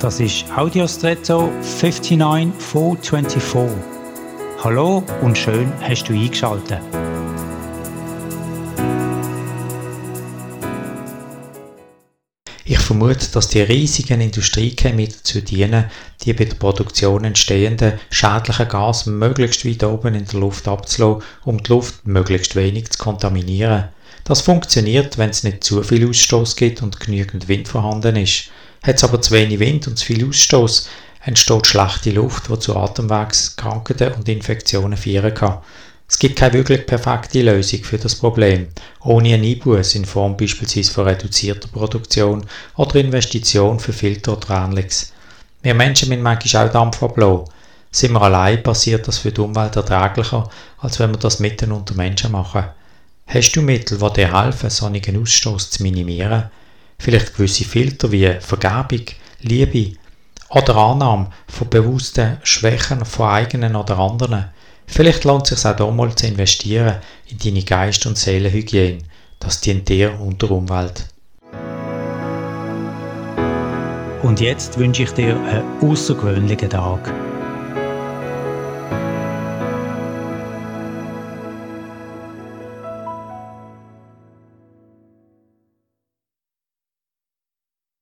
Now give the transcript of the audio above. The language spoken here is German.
Das ist Audiostretto 59424. Hallo und schön hast du eingeschaltet. Ich vermute, dass die riesigen Industriechemie dazu dienen, die bei der Produktion entstehenden schädlichen Gase möglichst weit oben in der Luft abzulassen, um die Luft möglichst wenig zu kontaminieren. Das funktioniert, wenn es nicht zu viel Ausstoß gibt und genügend Wind vorhanden ist. Hat es aber zu wenig Wind und zu viel Ausstoß, entsteht schlechte Luft, die zu Atemwegskrankheiten und Infektionen führen kann. Es gibt keine wirklich perfekte Lösung für das Problem, ohne einen Einbuß in Form beispielsweise von reduzierter Produktion oder Investition für Filter oder ähnliches. Wir Menschen müssen manchmal auch Dampf ablassen. Sind wir allein, passiert das für die Umwelt erträglicher, als wenn wir das mitten unter Menschen machen. Hast du Mittel, die dir helfen, sonnigen Ausstoß zu minimieren? Vielleicht gewisse Filter wie Vergebung, Liebe oder Annahme von bewussten Schwächen von eigenen oder anderen. Vielleicht lohnt es sich auch mal zu investieren in deine Geist- und Seelenhygiene. Das dient dir und der Umwelt. Und jetzt wünsche ich dir einen außergewöhnlichen Tag.